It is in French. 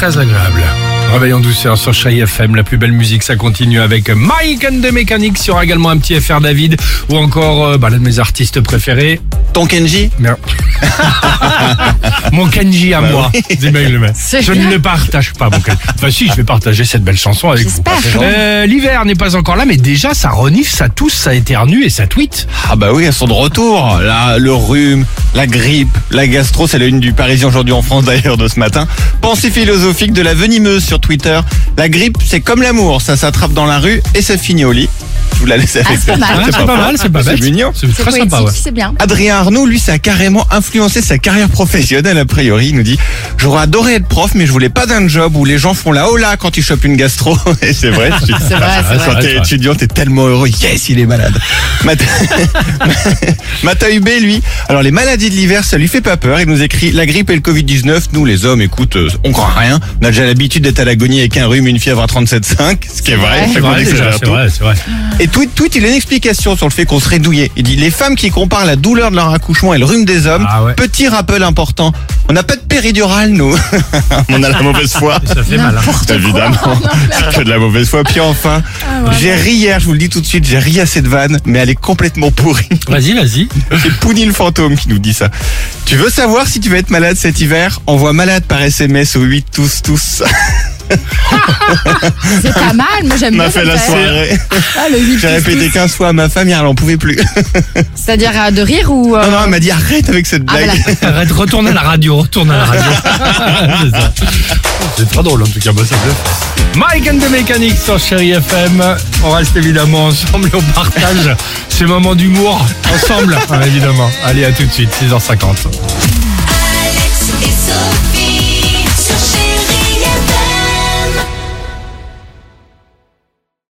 très agréable. Réveil en douceur sur Chai FM, la plus belle musique, ça continue avec Mike and the Mechanics. Il y aura également un petit FR David ou encore euh, bah, l'un de mes artistes préférés. Ton Kenji Mer- mon Kenji à moi. Mec. C'est Je bien. ne le partage pas, mon Kenji. Enfin, si, je vais partager cette belle chanson avec vous. J'espère. Euh, L'hiver n'est pas encore là, mais déjà, ça renifle, ça tousse, ça éternue et ça tweet. Ah bah oui, elles sont de retour. Là, le rhume, la grippe, la gastro, c'est la une du Parisien aujourd'hui en France d'ailleurs de ce matin. Pensée philosophique de la venimeuse sur Twitter. La grippe, c'est comme l'amour, ça s'attrape dans la rue et ça finit au lit. Je vous la laisse avec Ah, c'est pas mal. Ah, c'est pas mal, c'est pas bête. C'est mignon. C'est très poétique, sympa, ouais. c'est bien. Adrien Arnaud, lui, ça a carrément influencé sa carrière professionnelle a priori. Il nous dit J'aurais adoré être prof, mais je voulais pas d'un job où les gens font la hola quand ils chopent une gastro. Et c'est vrai, tu- C'est vrai, c'est quand vrai. t'es étudiant, t'es tellement heureux. Yes, il est malade. Mat- Mata UB, lui, alors les maladies de l'hiver, ça lui fait pas peur. Il nous écrit La grippe et le Covid-19, nous les hommes, écoute, euh, on croit rien. On a déjà l'habitude d'être à l'agonie avec un rhume une fièvre à 37,5, ce qui est vrai. vrai. C'est vrai, déjà, c'est vrai, c'est vrai. Et tweet, tweet, il a une explication sur le fait qu'on serait douillé. Il dit les femmes qui comparent la douleur de leur accouchement et le rhume des hommes. Ah ouais. Petit rappel important, on n'a pas de péridurale nous. on a la mauvaise foi. Ça fait mal. hein. Évidemment, c'est que de la mauvaise foi. Puis enfin, ouais. j'ai ri hier, je vous le dis tout de suite, j'ai ri à cette vanne, mais elle est complètement pourrie. Vas-y, vas-y. C'est Pouni le fantôme qui nous dit ça. Tu veux savoir si tu vas être malade cet hiver? Envoie malade par SMS au 8 tous tous. C'est pas mal, moi j'aime On bien a fait la soirée. Ah, J'ai répété tous. 15 fois à ma femme hier, elle en pouvait plus. C'est-à-dire euh, de rire ou. euh, Non, non, elle m'a dit arrête avec cette Ah, blague. Arrête, retourne à la radio, retourne à la radio. c'est ça. C'est très drôle en tout cas, moi ça me fait. Mike and the Mechanics sur Chéri FM. On reste évidemment ensemble et on partage ces moments d'humour ensemble, hein, évidemment. Allez, à tout de suite, 6h50. Alex et Sophie.